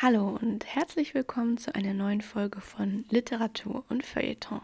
Hallo und herzlich willkommen zu einer neuen Folge von Literatur und Feuilleton.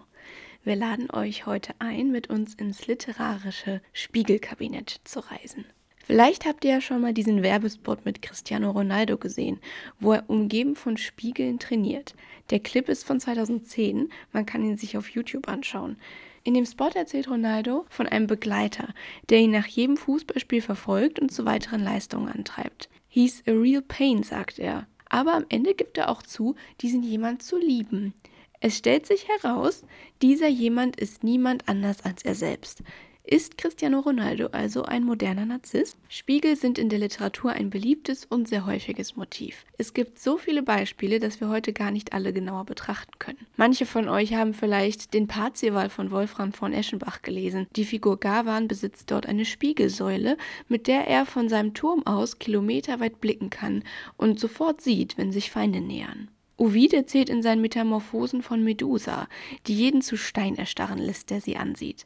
Wir laden euch heute ein, mit uns ins literarische Spiegelkabinett zu reisen. Vielleicht habt ihr ja schon mal diesen Werbespot mit Cristiano Ronaldo gesehen, wo er umgeben von Spiegeln trainiert. Der Clip ist von 2010, man kann ihn sich auf YouTube anschauen. In dem Spot erzählt Ronaldo von einem Begleiter, der ihn nach jedem Fußballspiel verfolgt und zu weiteren Leistungen antreibt. He's a real pain, sagt er aber am Ende gibt er auch zu, diesen jemand zu lieben. Es stellt sich heraus, dieser jemand ist niemand anders als er selbst. Ist Cristiano Ronaldo also ein moderner Narzisst? Spiegel sind in der Literatur ein beliebtes und sehr häufiges Motiv. Es gibt so viele Beispiele, dass wir heute gar nicht alle genauer betrachten können. Manche von euch haben vielleicht den Parzival von Wolfram von Eschenbach gelesen. Die Figur Gavan besitzt dort eine Spiegelsäule, mit der er von seinem Turm aus kilometerweit blicken kann und sofort sieht, wenn sich Feinde nähern. Ovid erzählt in seinen Metamorphosen von Medusa, die jeden zu Stein erstarren lässt, der sie ansieht.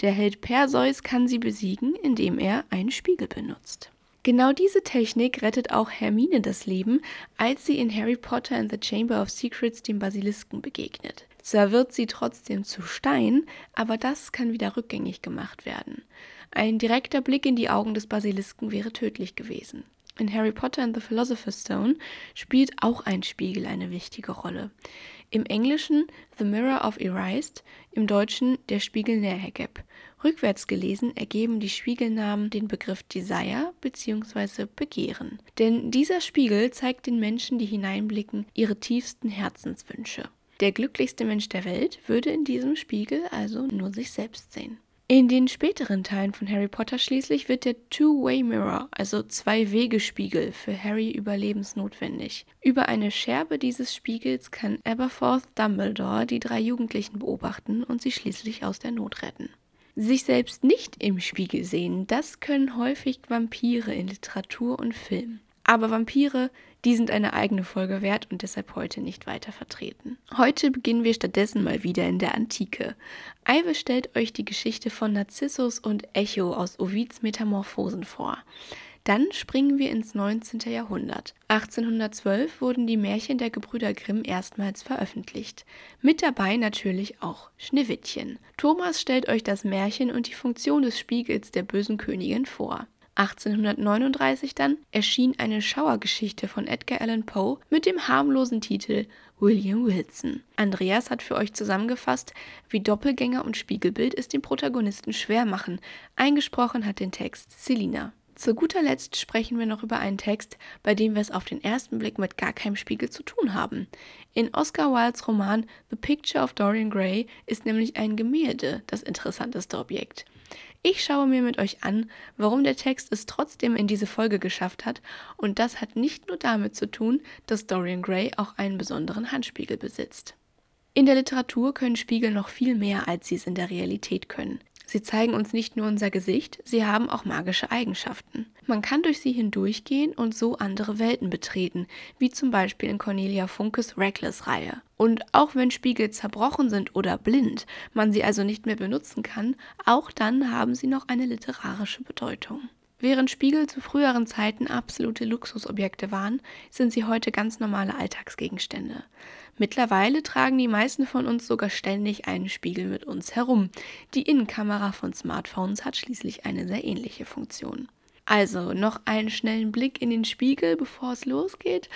Der Held Perseus kann sie besiegen, indem er einen Spiegel benutzt. Genau diese Technik rettet auch Hermine das Leben, als sie in Harry Potter and the Chamber of Secrets dem Basilisken begegnet. Zwar wird sie trotzdem zu Stein, aber das kann wieder rückgängig gemacht werden. Ein direkter Blick in die Augen des Basilisken wäre tödlich gewesen. In Harry Potter and the Philosopher's Stone spielt auch ein Spiegel eine wichtige Rolle. Im Englischen The Mirror of Erased, im Deutschen Der Spiegel Nerhegeb. Rückwärts gelesen ergeben die Spiegelnamen den Begriff Desire bzw. Begehren. Denn dieser Spiegel zeigt den Menschen, die hineinblicken, ihre tiefsten Herzenswünsche. Der glücklichste Mensch der Welt würde in diesem Spiegel also nur sich selbst sehen. In den späteren Teilen von Harry Potter schließlich wird der Two-Way Mirror, also Zwei-Wege-Spiegel, für Harry überlebensnotwendig. Über eine Scherbe dieses Spiegels kann Aberforth Dumbledore die drei Jugendlichen beobachten und sie schließlich aus der Not retten. Sich selbst nicht im Spiegel sehen, das können häufig Vampire in Literatur und Film. Aber Vampire, die sind eine eigene Folge wert und deshalb heute nicht weiter vertreten. Heute beginnen wir stattdessen mal wieder in der Antike. Ive stellt euch die Geschichte von Narzissus und Echo aus Ovids Metamorphosen vor. Dann springen wir ins 19. Jahrhundert. 1812 wurden die Märchen der Gebrüder Grimm erstmals veröffentlicht. Mit dabei natürlich auch Schneewittchen. Thomas stellt euch das Märchen und die Funktion des Spiegels der bösen Königin vor. 1839 dann erschien eine Schauergeschichte von Edgar Allan Poe mit dem harmlosen Titel William Wilson. Andreas hat für euch zusammengefasst, wie Doppelgänger und Spiegelbild es dem Protagonisten schwer machen. Eingesprochen hat den Text Selina. Zu guter Letzt sprechen wir noch über einen Text, bei dem wir es auf den ersten Blick mit gar keinem Spiegel zu tun haben. In Oscar Wildes Roman The Picture of Dorian Gray ist nämlich ein Gemälde das interessanteste Objekt. Ich schaue mir mit euch an, warum der Text es trotzdem in diese Folge geschafft hat, und das hat nicht nur damit zu tun, dass Dorian Gray auch einen besonderen Handspiegel besitzt. In der Literatur können Spiegel noch viel mehr, als sie es in der Realität können. Sie zeigen uns nicht nur unser Gesicht, sie haben auch magische Eigenschaften. Man kann durch sie hindurchgehen und so andere Welten betreten, wie zum Beispiel in Cornelia Funkes Reckless-Reihe. Und auch wenn Spiegel zerbrochen sind oder blind, man sie also nicht mehr benutzen kann, auch dann haben sie noch eine literarische Bedeutung. Während Spiegel zu früheren Zeiten absolute Luxusobjekte waren, sind sie heute ganz normale Alltagsgegenstände. Mittlerweile tragen die meisten von uns sogar ständig einen Spiegel mit uns herum. Die Innenkamera von Smartphones hat schließlich eine sehr ähnliche Funktion. Also noch einen schnellen Blick in den Spiegel, bevor es losgeht.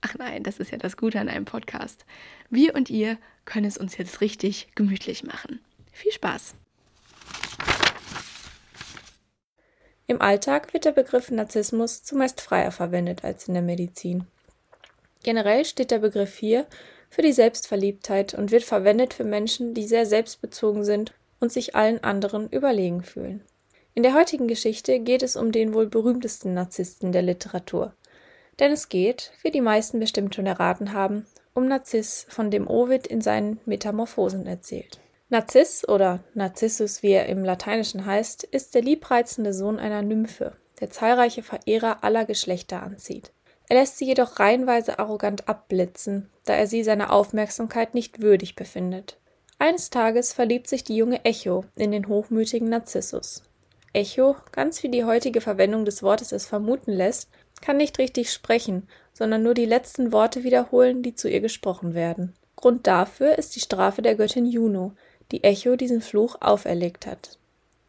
Ach nein, das ist ja das Gute an einem Podcast. Wir und ihr können es uns jetzt richtig gemütlich machen. Viel Spaß! Im Alltag wird der Begriff Narzissmus zumeist freier verwendet als in der Medizin. Generell steht der Begriff hier für die Selbstverliebtheit und wird verwendet für Menschen, die sehr selbstbezogen sind und sich allen anderen überlegen fühlen. In der heutigen Geschichte geht es um den wohl berühmtesten Narzissten der Literatur. Denn es geht, wie die meisten bestimmt schon erraten haben, um Narziss, von dem Ovid in seinen Metamorphosen erzählt. Narziss oder Narzissus, wie er im Lateinischen heißt, ist der liebreizende Sohn einer Nymphe, der zahlreiche Verehrer aller Geschlechter anzieht. Er lässt sie jedoch reihenweise arrogant abblitzen, da er sie seiner Aufmerksamkeit nicht würdig befindet. Eines Tages verliebt sich die junge Echo in den hochmütigen Narzissus. Echo, ganz wie die heutige Verwendung des Wortes es vermuten lässt, kann nicht richtig sprechen, sondern nur die letzten Worte wiederholen, die zu ihr gesprochen werden. Grund dafür ist die Strafe der Göttin Juno, die Echo diesen Fluch auferlegt hat.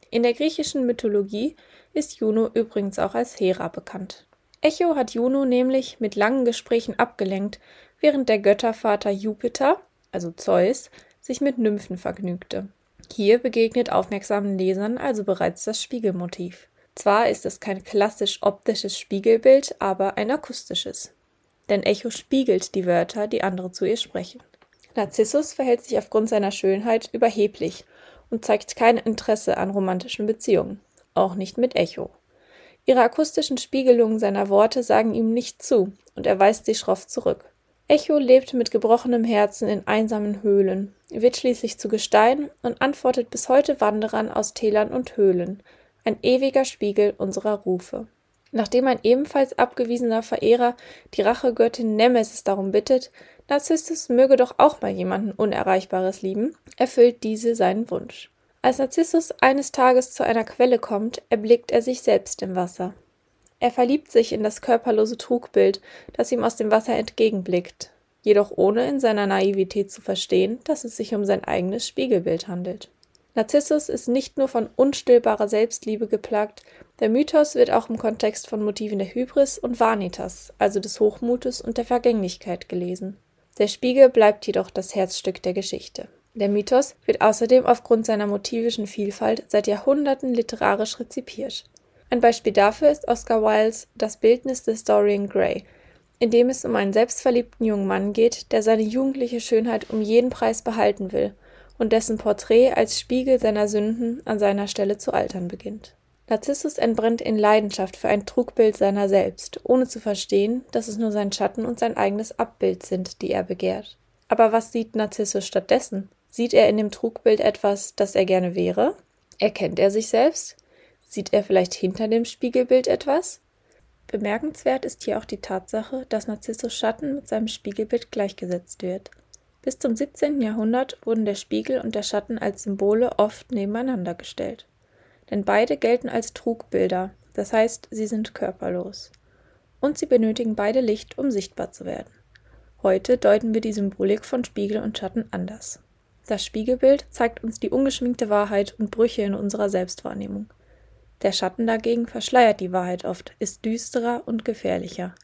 In der griechischen Mythologie ist Juno übrigens auch als Hera bekannt. Echo hat Juno nämlich mit langen Gesprächen abgelenkt, während der Göttervater Jupiter, also Zeus, sich mit Nymphen vergnügte. Hier begegnet aufmerksamen Lesern also bereits das Spiegelmotiv. Zwar ist es kein klassisch optisches Spiegelbild, aber ein akustisches. Denn Echo spiegelt die Wörter, die andere zu ihr sprechen. Narzissus verhält sich aufgrund seiner Schönheit überheblich und zeigt kein Interesse an romantischen Beziehungen, auch nicht mit Echo. Ihre akustischen Spiegelungen seiner Worte sagen ihm nicht zu, und er weist sie schroff zurück. Echo lebt mit gebrochenem Herzen in einsamen Höhlen, wird schließlich zu Gestein und antwortet bis heute Wanderern aus Tälern und Höhlen, ein ewiger Spiegel unserer Rufe. Nachdem ein ebenfalls abgewiesener Verehrer die Rachegöttin Nemesis darum bittet, Narzissus möge doch auch mal jemanden Unerreichbares lieben, erfüllt diese seinen Wunsch. Als Narzissus eines Tages zu einer Quelle kommt, erblickt er sich selbst im Wasser. Er verliebt sich in das körperlose Trugbild, das ihm aus dem Wasser entgegenblickt, jedoch ohne in seiner Naivität zu verstehen, dass es sich um sein eigenes Spiegelbild handelt. Narzissus ist nicht nur von unstillbarer Selbstliebe geplagt, der Mythos wird auch im Kontext von Motiven der Hybris und Vanitas, also des Hochmutes und der Vergänglichkeit gelesen. Der Spiegel bleibt jedoch das Herzstück der Geschichte. Der Mythos wird außerdem aufgrund seiner motivischen Vielfalt seit Jahrhunderten literarisch rezipiert. Ein Beispiel dafür ist Oscar Wildes Das Bildnis des Dorian Gray, in dem es um einen selbstverliebten jungen Mann geht, der seine jugendliche Schönheit um jeden Preis behalten will und dessen Porträt als Spiegel seiner Sünden an seiner Stelle zu altern beginnt. Narzissus entbrennt in Leidenschaft für ein Trugbild seiner selbst, ohne zu verstehen, dass es nur sein Schatten und sein eigenes Abbild sind, die er begehrt. Aber was sieht Narzissus stattdessen? Sieht er in dem Trugbild etwas, das er gerne wäre? Erkennt er sich selbst? Sieht er vielleicht hinter dem Spiegelbild etwas? Bemerkenswert ist hier auch die Tatsache, dass Narzissus Schatten mit seinem Spiegelbild gleichgesetzt wird. Bis zum 17. Jahrhundert wurden der Spiegel und der Schatten als Symbole oft nebeneinander gestellt denn beide gelten als Trugbilder, das heißt, sie sind körperlos. Und sie benötigen beide Licht, um sichtbar zu werden. Heute deuten wir die Symbolik von Spiegel und Schatten anders. Das Spiegelbild zeigt uns die ungeschminkte Wahrheit und Brüche in unserer Selbstwahrnehmung. Der Schatten dagegen verschleiert die Wahrheit oft, ist düsterer und gefährlicher.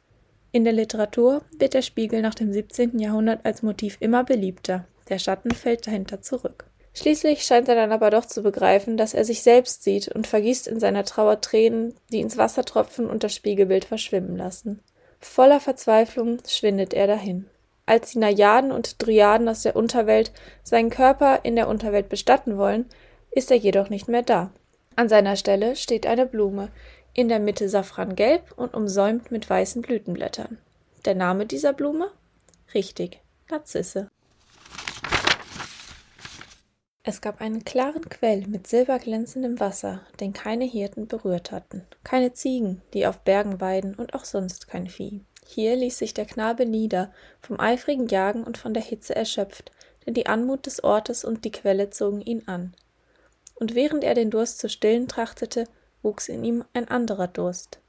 In der Literatur wird der Spiegel nach dem 17. Jahrhundert als Motiv immer beliebter, der Schatten fällt dahinter zurück. Schließlich scheint er dann aber doch zu begreifen, dass er sich selbst sieht und vergießt in seiner Trauer Tränen, die ins Wasser tropfen und das Spiegelbild verschwimmen lassen. Voller Verzweiflung schwindet er dahin. Als die Najaden und Driaden aus der Unterwelt seinen Körper in der Unterwelt bestatten wollen, ist er jedoch nicht mehr da. An seiner Stelle steht eine Blume, in der Mitte safrangelb und umsäumt mit weißen Blütenblättern. Der Name dieser Blume? Richtig, Narzisse. Es gab einen klaren Quell mit silberglänzendem Wasser, den keine Hirten berührt hatten, keine Ziegen, die auf Bergen weiden und auch sonst kein Vieh. Hier ließ sich der Knabe nieder, vom eifrigen Jagen und von der Hitze erschöpft, denn die Anmut des Ortes und die Quelle zogen ihn an. Und während er den Durst zu stillen trachtete, wuchs in ihm ein anderer Durst.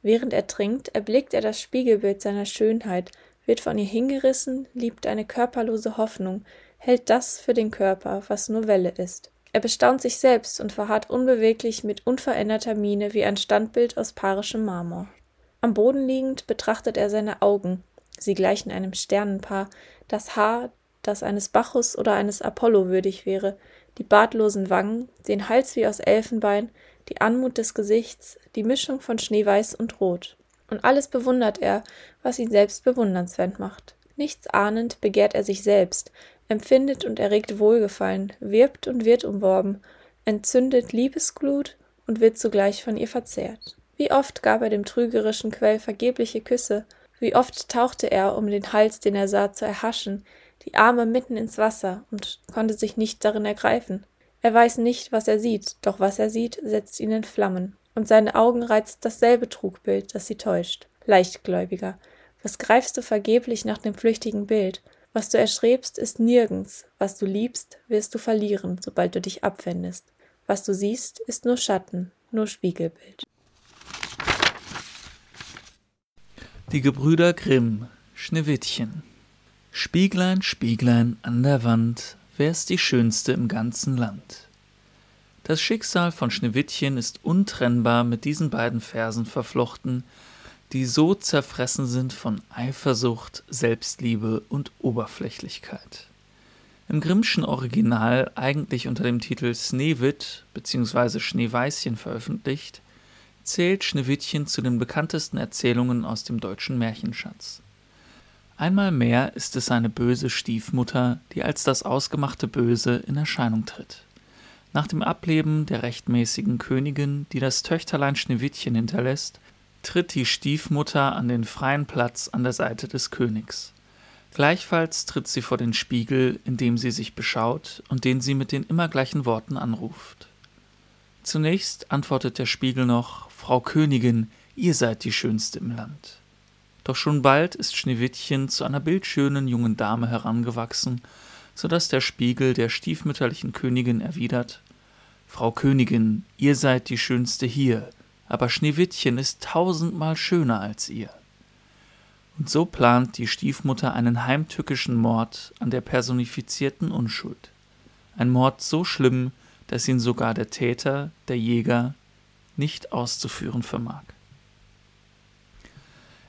Während er trinkt, erblickt er das Spiegelbild seiner Schönheit, wird von ihr hingerissen, liebt eine körperlose Hoffnung, hält das für den Körper, was nur Welle ist. Er bestaunt sich selbst und verharrt unbeweglich mit unveränderter Miene wie ein Standbild aus parischem Marmor. Am Boden liegend betrachtet er seine Augen. Sie gleichen einem Sternenpaar, das Haar, das eines Bacchus oder eines Apollo würdig wäre, die bartlosen Wangen, den Hals wie aus Elfenbein, die Anmut des Gesichts, die Mischung von Schneeweiß und Rot. Und alles bewundert er, was ihn selbst bewundernswert macht. Nichts ahnend begehrt er sich selbst, empfindet und erregt Wohlgefallen, wirbt und wird umworben, entzündet Liebesglut und wird zugleich von ihr verzehrt. Wie oft gab er dem trügerischen Quell vergebliche Küsse, wie oft tauchte er, um den Hals, den er sah, zu erhaschen, die Arme mitten ins Wasser und konnte sich nicht darin ergreifen. Er weiß nicht, was er sieht, doch was er sieht, setzt ihn in Flammen, und seine Augen reizt dasselbe Trugbild, das sie täuscht. Leichtgläubiger, was greifst du vergeblich nach dem flüchtigen Bild? Was du erstrebst, ist nirgends. Was du liebst, wirst du verlieren, sobald du dich abwendest. Was du siehst, ist nur Schatten, nur Spiegelbild. Die Gebrüder Grimm Schneewittchen Spieglein, Spieglein an der Wand, wer ist die Schönste im ganzen Land? Das Schicksal von Schneewittchen ist untrennbar mit diesen beiden Versen verflochten, die so zerfressen sind von Eifersucht, Selbstliebe und Oberflächlichkeit. Im Grimmschen Original eigentlich unter dem Titel Sneewitt bzw. Schneeweißchen veröffentlicht, zählt Schneewittchen zu den bekanntesten Erzählungen aus dem deutschen Märchenschatz. Einmal mehr ist es eine böse Stiefmutter, die als das ausgemachte Böse in Erscheinung tritt. Nach dem Ableben der rechtmäßigen Königin, die das Töchterlein Schneewittchen hinterlässt, tritt die Stiefmutter an den freien Platz an der Seite des Königs. Gleichfalls tritt sie vor den Spiegel, in dem sie sich beschaut und den sie mit den immer gleichen Worten anruft. Zunächst antwortet der Spiegel noch Frau Königin, ihr seid die Schönste im Land. Doch schon bald ist Schneewittchen zu einer bildschönen jungen Dame herangewachsen, so dass der Spiegel der stiefmütterlichen Königin erwidert Frau Königin, ihr seid die Schönste hier, aber Schneewittchen ist tausendmal schöner als ihr. Und so plant die Stiefmutter einen heimtückischen Mord an der personifizierten Unschuld. Ein Mord so schlimm, dass ihn sogar der Täter, der Jäger, nicht auszuführen vermag.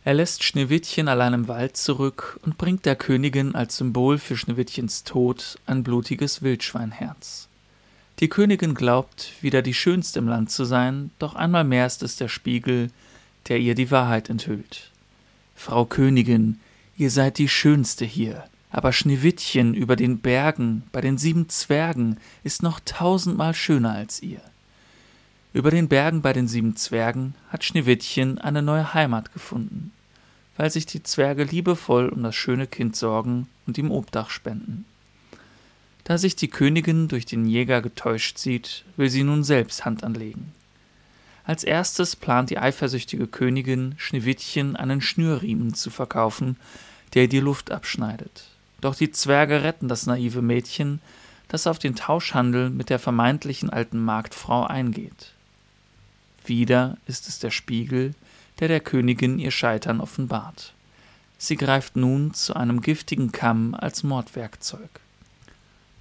Er lässt Schneewittchen allein im Wald zurück und bringt der Königin als Symbol für Schneewittchens Tod ein blutiges Wildschweinherz. Die Königin glaubt, wieder die Schönste im Land zu sein, doch einmal mehr ist es der Spiegel, der ihr die Wahrheit enthüllt. Frau Königin, ihr seid die Schönste hier, aber Schneewittchen über den Bergen bei den sieben Zwergen ist noch tausendmal schöner als ihr. Über den Bergen bei den sieben Zwergen hat Schneewittchen eine neue Heimat gefunden, weil sich die Zwerge liebevoll um das schöne Kind sorgen und ihm Obdach spenden. Da sich die Königin durch den Jäger getäuscht sieht, will sie nun selbst Hand anlegen. Als erstes plant die eifersüchtige Königin, Schneewittchen einen Schnürriemen zu verkaufen, der die Luft abschneidet. Doch die Zwerge retten das naive Mädchen, das auf den Tauschhandel mit der vermeintlichen alten Marktfrau eingeht. Wieder ist es der Spiegel, der der Königin ihr Scheitern offenbart. Sie greift nun zu einem giftigen Kamm als Mordwerkzeug.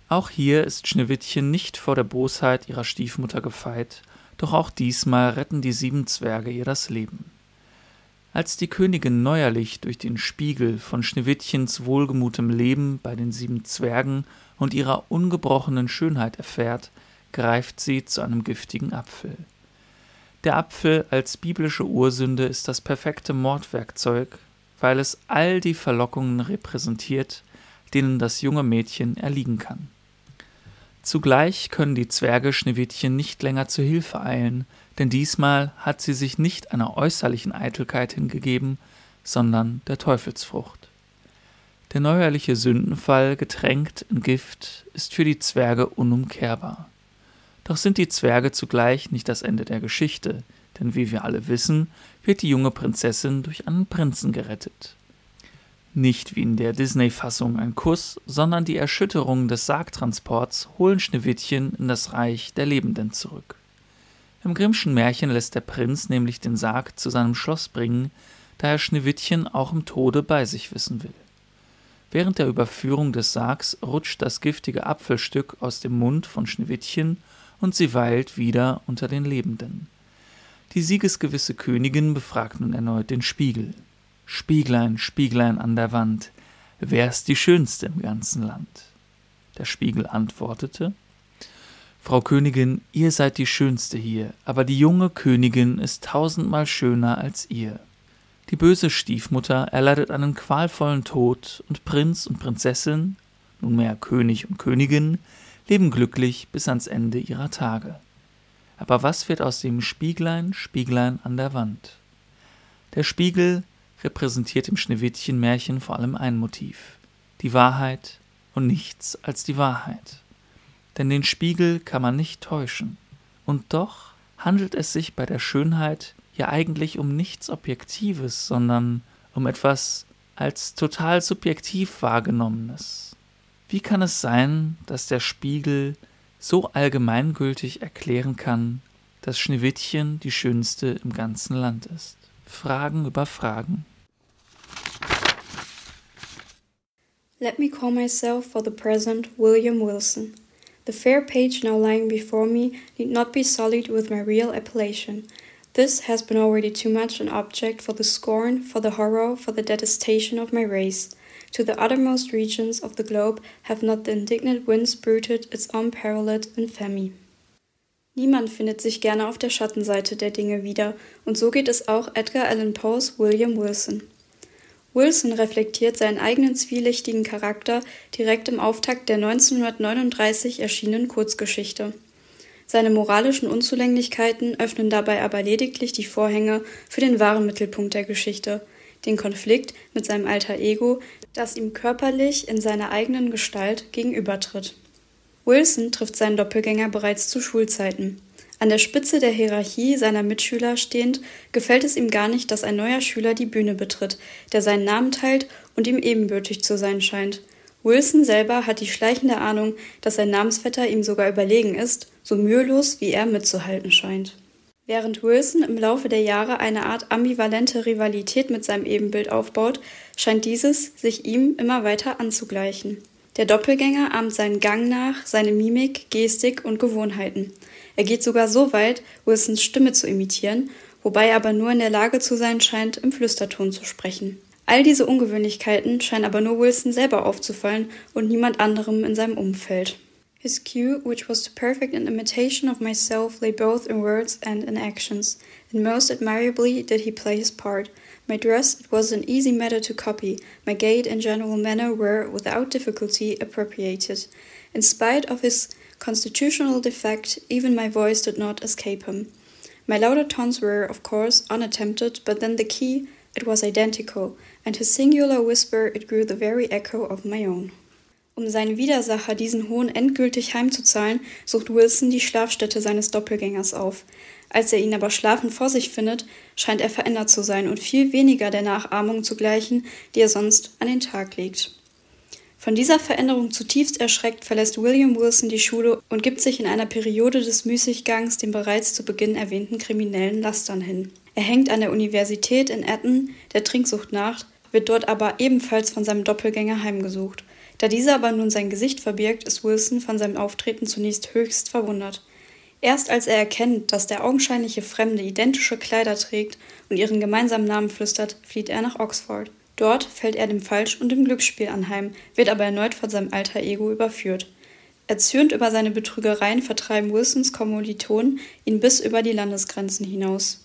Auch hier ist Schneewittchen nicht vor der Bosheit ihrer Stiefmutter gefeit, doch auch diesmal retten die sieben Zwerge ihr das Leben. Als die Königin neuerlich durch den Spiegel von Schneewittchens wohlgemutem Leben bei den sieben Zwergen und ihrer ungebrochenen Schönheit erfährt, greift sie zu einem giftigen Apfel. Der Apfel als biblische Ursünde ist das perfekte Mordwerkzeug, weil es all die Verlockungen repräsentiert, denen das junge Mädchen erliegen kann. Zugleich können die Zwerge Schneewittchen nicht länger zu Hilfe eilen, denn diesmal hat sie sich nicht einer äußerlichen Eitelkeit hingegeben, sondern der Teufelsfrucht. Der neuerliche Sündenfall, getränkt in Gift, ist für die Zwerge unumkehrbar. Doch sind die Zwerge zugleich nicht das Ende der Geschichte, denn wie wir alle wissen, wird die junge Prinzessin durch einen Prinzen gerettet. Nicht wie in der Disney-Fassung ein Kuss, sondern die Erschütterung des Sargtransports holen Schneewittchen in das Reich der Lebenden zurück. Im Grimmschen Märchen lässt der Prinz nämlich den Sarg zu seinem Schloss bringen, da er Schneewittchen auch im Tode bei sich wissen will. Während der Überführung des Sargs rutscht das giftige Apfelstück aus dem Mund von Schneewittchen und sie weilt wieder unter den Lebenden. Die siegesgewisse Königin befragt nun erneut den Spiegel. Spieglein, Spieglein an der Wand, wer ist die Schönste im ganzen Land? Der Spiegel antwortete Frau Königin, ihr seid die Schönste hier, aber die junge Königin ist tausendmal schöner als ihr. Die böse Stiefmutter erleidet einen qualvollen Tod, und Prinz und Prinzessin, nunmehr König und Königin, leben glücklich bis ans Ende ihrer Tage. Aber was wird aus dem Spieglein, Spieglein an der Wand? Der Spiegel repräsentiert im Schneewittchen-Märchen vor allem ein Motiv, die Wahrheit und nichts als die Wahrheit. Denn den Spiegel kann man nicht täuschen. Und doch handelt es sich bei der Schönheit ja eigentlich um nichts Objektives, sondern um etwas als total subjektiv wahrgenommenes. Wie kann es sein, dass der Spiegel so allgemeingültig erklären kann, dass Schneewittchen die schönste im ganzen Land ist? Fragen über Fragen. Let me call myself for the present William Wilson. The fair page now lying before me need not be sullied with my real appellation. This has been already too much an object for the scorn, for the horror, for the detestation of my race. To the uttermost regions of the globe have not the indignant winds bruited its unparalleled infamy. Niemand findet sich gerne auf der Schattenseite der Dinge wieder, und so geht es auch Edgar Allan Poes William Wilson. Wilson reflektiert seinen eigenen zwielichtigen Charakter direkt im Auftakt der 1939 erschienenen Kurzgeschichte. Seine moralischen Unzulänglichkeiten öffnen dabei aber lediglich die Vorhänge für den wahren Mittelpunkt der Geschichte, den Konflikt mit seinem alter Ego, das ihm körperlich in seiner eigenen Gestalt gegenübertritt. Wilson trifft seinen Doppelgänger bereits zu Schulzeiten. An der Spitze der Hierarchie seiner Mitschüler stehend, gefällt es ihm gar nicht, dass ein neuer Schüler die Bühne betritt, der seinen Namen teilt und ihm ebenbürtig zu sein scheint. Wilson selber hat die schleichende Ahnung, dass sein Namensvetter ihm sogar überlegen ist, so mühelos wie er mitzuhalten scheint. Während Wilson im Laufe der Jahre eine Art ambivalente Rivalität mit seinem Ebenbild aufbaut, scheint dieses sich ihm immer weiter anzugleichen. Der Doppelgänger ahmt seinen Gang nach, seine Mimik, Gestik und Gewohnheiten. Er geht sogar so weit, Wilsons Stimme zu imitieren, wobei er aber nur in der Lage zu sein scheint, im Flüsterton zu sprechen. All diese Ungewöhnlichkeiten scheinen aber nur Wilson selber aufzufallen und niemand anderem in seinem Umfeld. His cue, which was to perfect an imitation of myself, lay both in words and in actions, and most admirably did he play his part. My dress it was an easy matter to copy, my gait and general manner were, without difficulty, appropriated. In spite of his constitutional defect, even my voice did not escape him. My louder tones were, of course, unattempted, but then the key, it was identical, and his singular whisper, it grew the very echo of my own. Um seinen Widersacher diesen Hohn endgültig heimzuzahlen, sucht Wilson die Schlafstätte seines Doppelgängers auf. Als er ihn aber schlafend vor sich findet, scheint er verändert zu sein und viel weniger der Nachahmung zu gleichen, die er sonst an den Tag legt. Von dieser Veränderung zutiefst erschreckt verlässt William Wilson die Schule und gibt sich in einer Periode des Müßiggangs den bereits zu Beginn erwähnten kriminellen Lastern hin. Er hängt an der Universität in Eton der Trinksucht nach, wird dort aber ebenfalls von seinem Doppelgänger heimgesucht. Da dieser aber nun sein Gesicht verbirgt, ist Wilson von seinem Auftreten zunächst höchst verwundert. Erst als er erkennt, dass der augenscheinliche Fremde identische Kleider trägt und ihren gemeinsamen Namen flüstert, flieht er nach Oxford. Dort fällt er dem Falsch- und dem Glücksspiel anheim, wird aber erneut von seinem alter Ego überführt. Erzürnt über seine Betrügereien vertreiben Wilsons Kommilitonen ihn bis über die Landesgrenzen hinaus.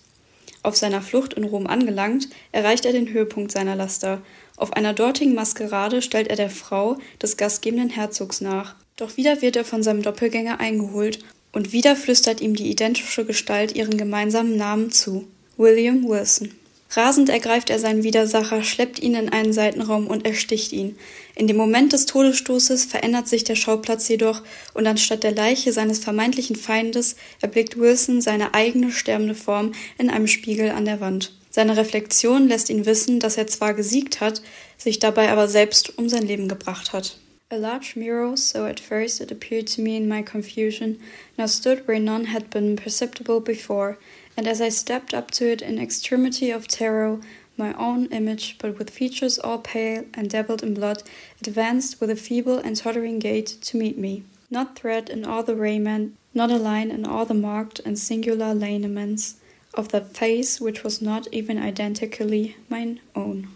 Auf seiner Flucht in Rom angelangt, erreicht er den Höhepunkt seiner Laster. Auf einer dortigen Maskerade stellt er der Frau des gastgebenden Herzogs nach. Doch wieder wird er von seinem Doppelgänger eingeholt und wieder flüstert ihm die identische Gestalt ihren gemeinsamen Namen zu. William Wilson. Rasend ergreift er seinen Widersacher, schleppt ihn in einen Seitenraum und ersticht ihn. In dem Moment des Todesstoßes verändert sich der Schauplatz jedoch und anstatt der Leiche seines vermeintlichen Feindes erblickt Wilson seine eigene sterbende Form in einem Spiegel an der Wand. Seine Reflexion lässt ihn wissen, dass er zwar gesiegt hat, sich dabei aber selbst um sein Leben gebracht hat. A large mirror, so at first it appeared to me in my confusion, now stood where none had been perceptible before, and as I stepped up to it in extremity of terror, my own image, but with features all pale and dabbled in blood, advanced with a feeble and tottering gait to meet me. Not thread in all the raiment, not a line in all the marked and singular lineaments of that face which was not even identically mine own.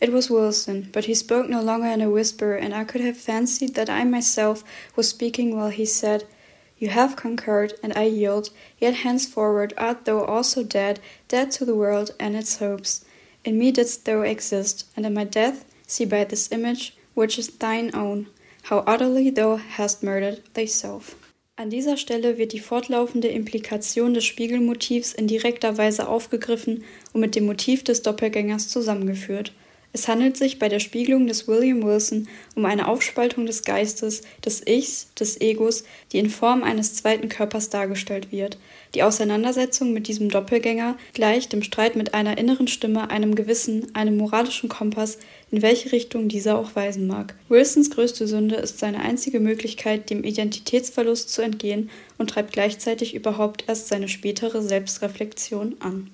It was Wilson, but he spoke no longer in a whisper, and I could have fancied that I myself was speaking while he said, You have conquered, and I yield, yet henceforward art thou also dead, dead to the world and its hopes. In me didst thou exist, and in my death see by this image, which is thine own, how utterly thou hast murdered thyself. An dieser Stelle wird die fortlaufende Implikation des Spiegelmotivs in direkter Weise aufgegriffen und mit dem Motiv des Doppelgängers zusammengeführt. Es handelt sich bei der Spiegelung des William Wilson um eine Aufspaltung des Geistes, des Ichs, des Egos, die in Form eines zweiten Körpers dargestellt wird. Die Auseinandersetzung mit diesem Doppelgänger gleicht dem Streit mit einer inneren Stimme, einem Gewissen, einem moralischen Kompass, in welche Richtung dieser auch weisen mag. Wilsons größte Sünde ist seine einzige Möglichkeit, dem Identitätsverlust zu entgehen und treibt gleichzeitig überhaupt erst seine spätere Selbstreflexion an.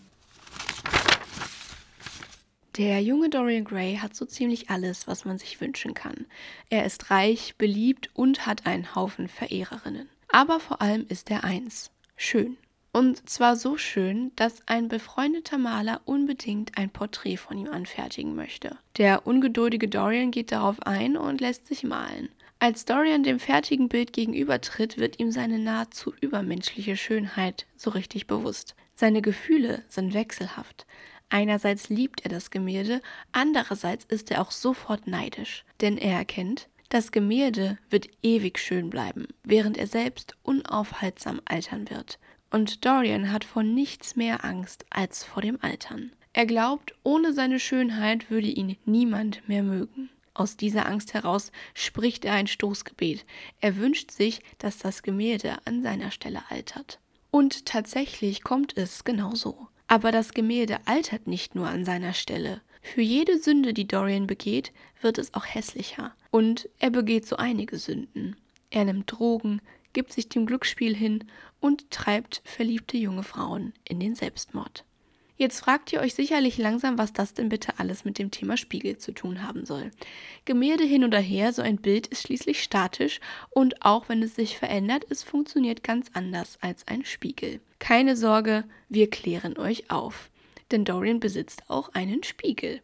Der junge Dorian Gray hat so ziemlich alles, was man sich wünschen kann. Er ist reich, beliebt und hat einen Haufen Verehrerinnen. Aber vor allem ist er eins: schön. Und zwar so schön, dass ein befreundeter Maler unbedingt ein Porträt von ihm anfertigen möchte. Der ungeduldige Dorian geht darauf ein und lässt sich malen. Als Dorian dem fertigen Bild gegenübertritt, wird ihm seine nahezu übermenschliche Schönheit so richtig bewusst. Seine Gefühle sind wechselhaft. Einerseits liebt er das Gemälde, andererseits ist er auch sofort neidisch, denn er erkennt, das Gemälde wird ewig schön bleiben, während er selbst unaufhaltsam altern wird. Und Dorian hat vor nichts mehr Angst als vor dem Altern. Er glaubt, ohne seine Schönheit würde ihn niemand mehr mögen. Aus dieser Angst heraus spricht er ein Stoßgebet. Er wünscht sich, dass das Gemälde an seiner Stelle altert. Und tatsächlich kommt es genauso. Aber das Gemälde altert nicht nur an seiner Stelle. Für jede Sünde, die Dorian begeht, wird es auch hässlicher. Und er begeht so einige Sünden. Er nimmt Drogen, gibt sich dem Glücksspiel hin und treibt verliebte junge Frauen in den Selbstmord. Jetzt fragt ihr euch sicherlich langsam, was das denn bitte alles mit dem Thema Spiegel zu tun haben soll. Gemälde hin oder her, so ein Bild ist schließlich statisch und auch wenn es sich verändert, es funktioniert ganz anders als ein Spiegel. Keine Sorge, wir klären euch auf. Denn Dorian besitzt auch einen Spiegel.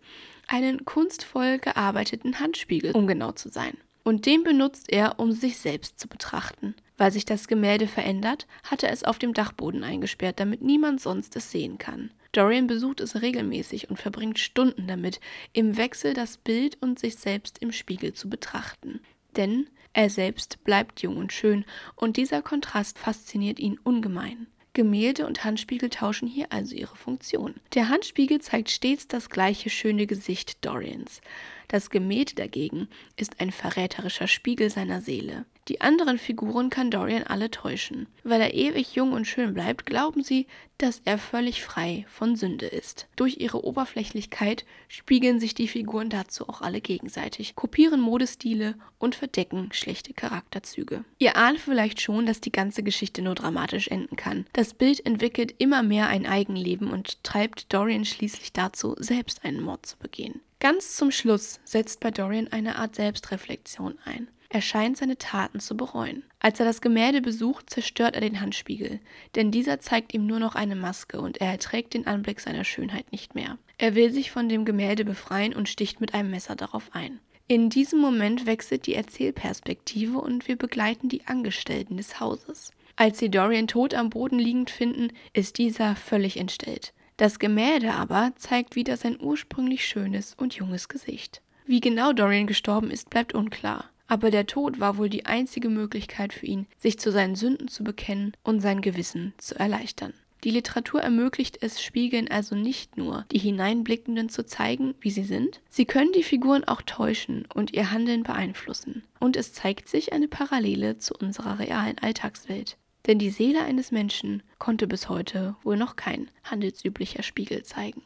Einen kunstvoll gearbeiteten Handspiegel, um genau zu sein. Und den benutzt er, um sich selbst zu betrachten. Weil sich das Gemälde verändert, hat er es auf dem Dachboden eingesperrt, damit niemand sonst es sehen kann. Dorian besucht es regelmäßig und verbringt Stunden damit, im Wechsel das Bild und sich selbst im Spiegel zu betrachten. Denn er selbst bleibt jung und schön, und dieser Kontrast fasziniert ihn ungemein. Gemälde und Handspiegel tauschen hier also ihre Funktion. Der Handspiegel zeigt stets das gleiche schöne Gesicht Dorians. Das Gemälde dagegen ist ein verräterischer Spiegel seiner Seele. Die anderen Figuren kann Dorian alle täuschen. Weil er ewig jung und schön bleibt, glauben sie, dass er völlig frei von Sünde ist. Durch ihre Oberflächlichkeit spiegeln sich die Figuren dazu auch alle gegenseitig, kopieren Modestile und verdecken schlechte Charakterzüge. Ihr ahnt vielleicht schon, dass die ganze Geschichte nur dramatisch enden kann. Das Bild entwickelt immer mehr ein Eigenleben und treibt Dorian schließlich dazu, selbst einen Mord zu begehen. Ganz zum Schluss setzt bei Dorian eine Art Selbstreflexion ein. Er scheint seine Taten zu bereuen. Als er das Gemälde besucht, zerstört er den Handspiegel, denn dieser zeigt ihm nur noch eine Maske und er erträgt den Anblick seiner Schönheit nicht mehr. Er will sich von dem Gemälde befreien und sticht mit einem Messer darauf ein. In diesem Moment wechselt die Erzählperspektive und wir begleiten die Angestellten des Hauses. Als sie Dorian tot am Boden liegend finden, ist dieser völlig entstellt. Das Gemälde aber zeigt wieder sein ursprünglich schönes und junges Gesicht. Wie genau Dorian gestorben ist, bleibt unklar. Aber der Tod war wohl die einzige Möglichkeit für ihn, sich zu seinen Sünden zu bekennen und sein Gewissen zu erleichtern. Die Literatur ermöglicht es Spiegeln also nicht nur, die Hineinblickenden zu zeigen, wie sie sind, sie können die Figuren auch täuschen und ihr Handeln beeinflussen. Und es zeigt sich eine Parallele zu unserer realen Alltagswelt. Denn die Seele eines Menschen konnte bis heute wohl noch kein handelsüblicher Spiegel zeigen.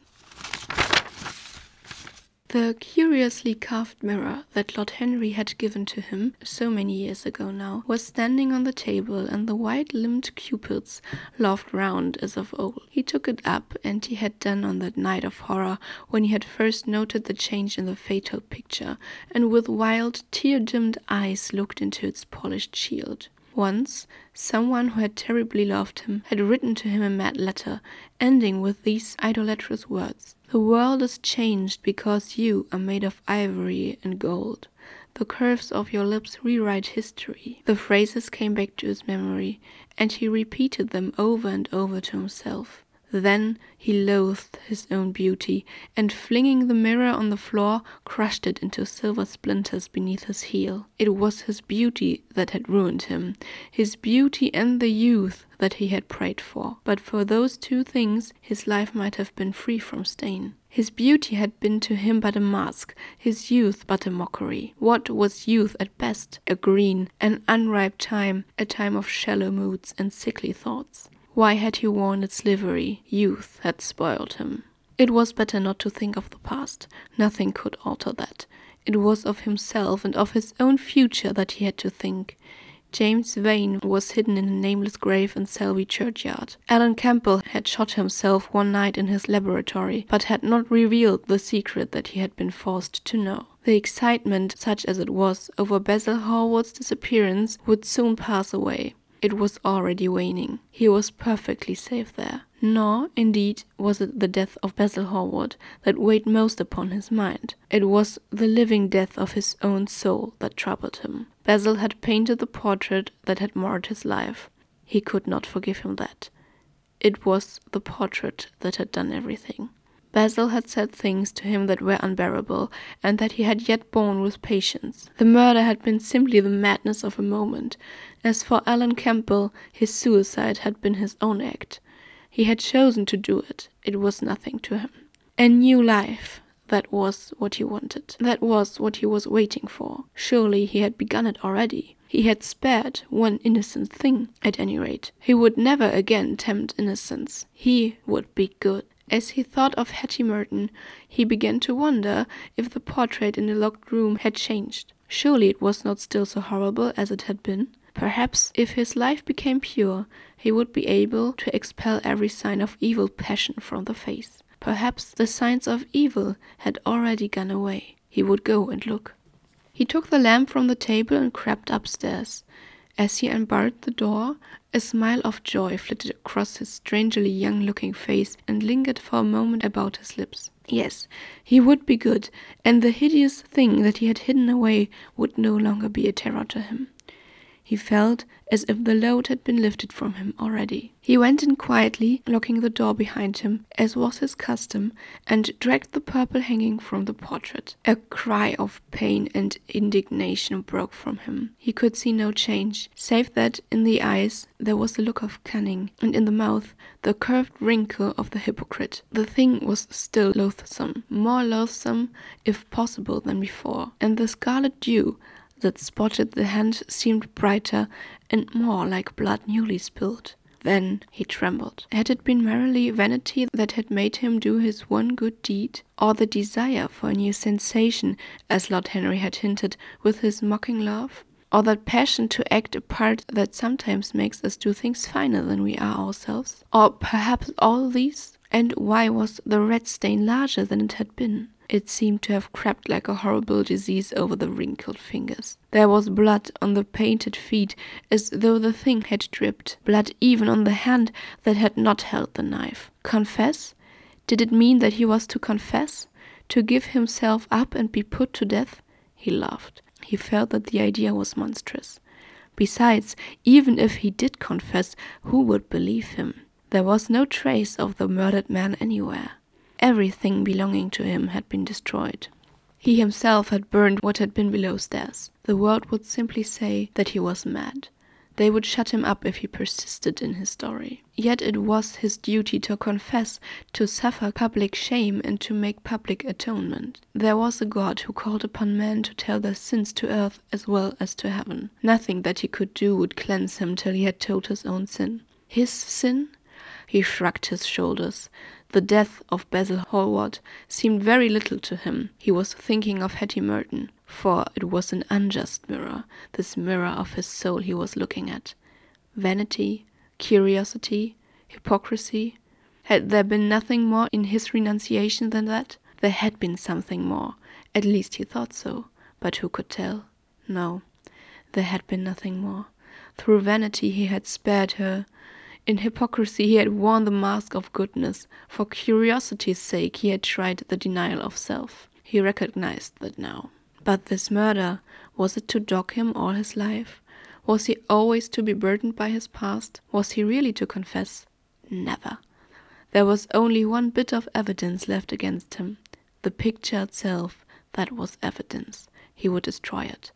The curiously carved mirror that Lord Henry had given to him so many years ago now was standing on the table, and the white limbed cupids laughed round as of old. He took it up, and he had done on that night of horror when he had first noted the change in the fatal picture, and with wild, tear dimmed eyes looked into its polished shield. Once, someone who had terribly loved him had written to him a mad letter, ending with these idolatrous words The world is changed because you are made of ivory and gold. The curves of your lips rewrite history. The phrases came back to his memory, and he repeated them over and over to himself. Then he loathed his own beauty, and flinging the mirror on the floor, crushed it into silver splinters beneath his heel. It was his beauty that had ruined him, his beauty and the youth that he had prayed for. But for those two things his life might have been free from stain. His beauty had been to him but a mask, his youth but a mockery. What was youth at best? A green, an unripe time, a time of shallow moods and sickly thoughts. Why had he worn its livery? Youth had spoiled him. It was better not to think of the past. Nothing could alter that. It was of himself and of his own future that he had to think. James Vane was hidden in a nameless grave in Selby churchyard. Alan Campbell had shot himself one night in his laboratory, but had not revealed the secret that he had been forced to know. The excitement, such as it was, over Basil Hallward's disappearance would soon pass away. It was already waning. He was perfectly safe there. Nor, indeed, was it the death of Basil Hallward that weighed most upon his mind. It was the living death of his own soul that troubled him. Basil had painted the portrait that had marred his life. He could not forgive him that. It was the portrait that had done everything. Basil had said things to him that were unbearable, and that he had yet borne with patience. The murder had been simply the madness of a moment. As for Alan Campbell, his suicide had been his own act. He had chosen to do it. It was nothing to him. A new life. That was what he wanted. That was what he was waiting for. Surely he had begun it already. He had spared one innocent thing, at any rate. He would never again tempt innocence. He would be good. As he thought of Hetty Merton, he began to wonder if the portrait in the locked room had changed. Surely it was not still so horrible as it had been. Perhaps if his life became pure, he would be able to expel every sign of evil passion from the face. Perhaps the signs of evil had already gone away. He would go and look. He took the lamp from the table and crept upstairs. As he unbarred the door, a smile of joy flitted across his strangely young looking face and lingered for a moment about his lips. Yes, he would be good, and the hideous thing that he had hidden away would no longer be a terror to him. He felt as if the load had been lifted from him already. He went in quietly, locking the door behind him, as was his custom, and dragged the purple hanging from the portrait. A cry of pain and indignation broke from him. He could see no change, save that in the eyes there was a look of cunning, and in the mouth the curved wrinkle of the hypocrite. The thing was still loathsome, more loathsome, if possible, than before, and the scarlet dew that spotted the hand seemed brighter and more like blood newly spilled. Then he trembled. Had it been merely vanity that had made him do his one good deed, or the desire for a new sensation, as Lord Henry had hinted with his mocking laugh, Or that passion to act a part that sometimes makes us do things finer than we are ourselves? Or perhaps all these? And why was the red stain larger than it had been? It seemed to have crept like a horrible disease over the wrinkled fingers. There was blood on the painted feet, as though the thing had dripped, blood even on the hand that had not held the knife. Confess? Did it mean that he was to confess? To give himself up and be put to death? He laughed. He felt that the idea was monstrous. Besides, even if he did confess, who would believe him? There was no trace of the murdered man anywhere. Everything belonging to him had been destroyed. He himself had burned what had been below stairs. The world would simply say that he was mad. They would shut him up if he persisted in his story. Yet it was his duty to confess, to suffer public shame, and to make public atonement. There was a God who called upon men to tell their sins to earth as well as to heaven. Nothing that he could do would cleanse him till he had told his own sin. His sin? He shrugged his shoulders. The death of Basil Hallward seemed very little to him. He was thinking of Hetty Merton, for it was an unjust mirror, this mirror of his soul he was looking at. Vanity, curiosity, hypocrisy. Had there been nothing more in his renunciation than that? There had been something more. At least he thought so. But who could tell? No, there had been nothing more. Through vanity he had spared her, in hypocrisy, he had worn the mask of goodness. For curiosity's sake, he had tried the denial of self. He recognized that now. But this murder, was it to dog him all his life? Was he always to be burdened by his past? Was he really to confess? Never. There was only one bit of evidence left against him. The picture itself, that was evidence. He would destroy it.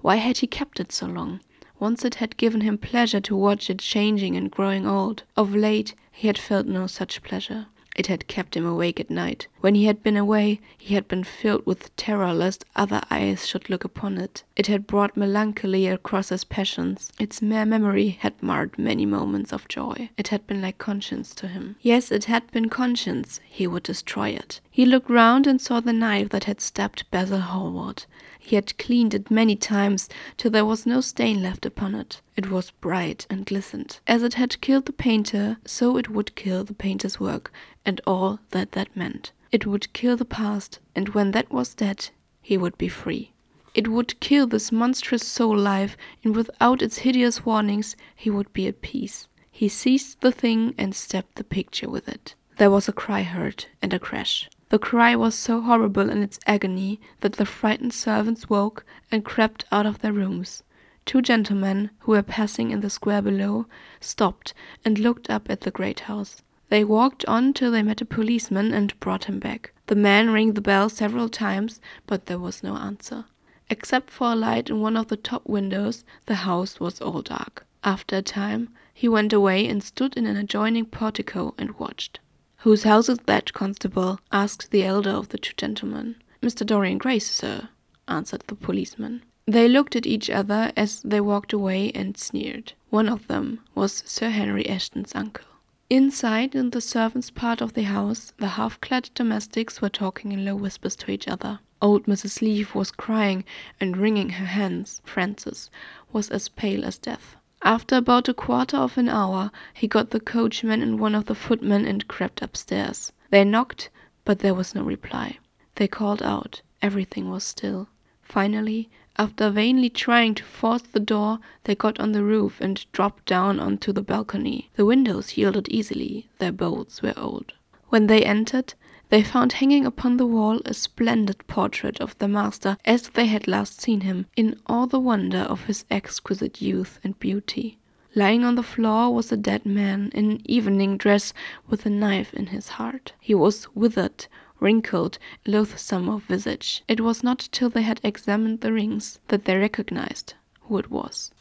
Why had he kept it so long? Once it had given him pleasure to watch it changing and growing old. Of late he had felt no such pleasure. It had kept him awake at night. When he had been away, he had been filled with terror lest other eyes should look upon it. It had brought melancholy across his passions. Its mere memory had marred many moments of joy. It had been like conscience to him. Yes, it had been conscience. He would destroy it. He looked round and saw the knife that had stabbed Basil Hallward. He had cleaned it many times till there was no stain left upon it. It was bright and glistened. As it had killed the painter, so it would kill the painter's work and all that that meant. It would kill the past, and when that was dead, he would be free. It would kill this monstrous soul life, and without its hideous warnings, he would be at peace. He seized the thing and stabbed the picture with it. There was a cry heard, and a crash. The cry was so horrible in its agony that the frightened servants woke and crept out of their rooms. Two gentlemen, who were passing in the square below, stopped and looked up at the great house. They walked on till they met a policeman and brought him back. The man rang the bell several times, but there was no answer. Except for a light in one of the top windows, the house was all dark. After a time, he went away and stood in an adjoining portico and watched. Whose house is that, constable? asked the elder of the two gentlemen. Mr. Dorian Gray's, sir, answered the policeman. They looked at each other as they walked away and sneered. One of them was Sir Henry Ashton's uncle. Inside, in the servants' part of the house, the half clad domestics were talking in low whispers to each other. Old Mrs. Leaf was crying and wringing her hands. Francis was as pale as death. After about a quarter of an hour, he got the coachman and one of the footmen and crept upstairs. They knocked, but there was no reply. They called out. Everything was still. Finally, after vainly trying to force the door, they got on the roof and dropped down onto the balcony. The windows yielded easily, their bolts were old. When they entered, they found hanging upon the wall a splendid portrait of the master as they had last seen him, in all the wonder of his exquisite youth and beauty. Lying on the floor was a dead man in evening dress with a knife in his heart. He was withered, wrinkled, loathsome of visage. It was not till they had examined the rings that they recognized who it was.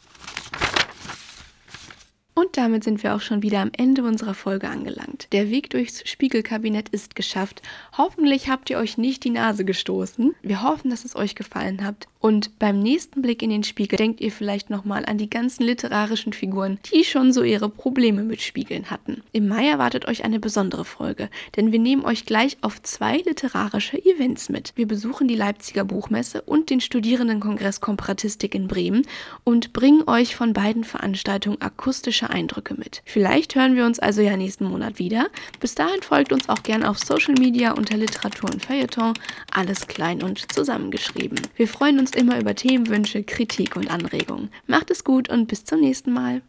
Und damit sind wir auch schon wieder am Ende unserer Folge angelangt. Der Weg durchs Spiegelkabinett ist geschafft. Hoffentlich habt ihr euch nicht die Nase gestoßen. Wir hoffen, dass es euch gefallen hat. Und beim nächsten Blick in den Spiegel denkt ihr vielleicht nochmal an die ganzen literarischen Figuren, die schon so ihre Probleme mit Spiegeln hatten. Im Mai erwartet euch eine besondere Folge, denn wir nehmen euch gleich auf zwei literarische Events mit. Wir besuchen die Leipziger Buchmesse und den Studierendenkongress Komparatistik in Bremen und bringen euch von beiden Veranstaltungen akustische Eindrücke mit. Vielleicht hören wir uns also ja nächsten Monat wieder. Bis dahin folgt uns auch gern auf Social Media unter Literatur und Feuilleton, alles klein und zusammengeschrieben. Wir freuen uns immer über Themenwünsche, Kritik und Anregungen. Macht es gut und bis zum nächsten Mal.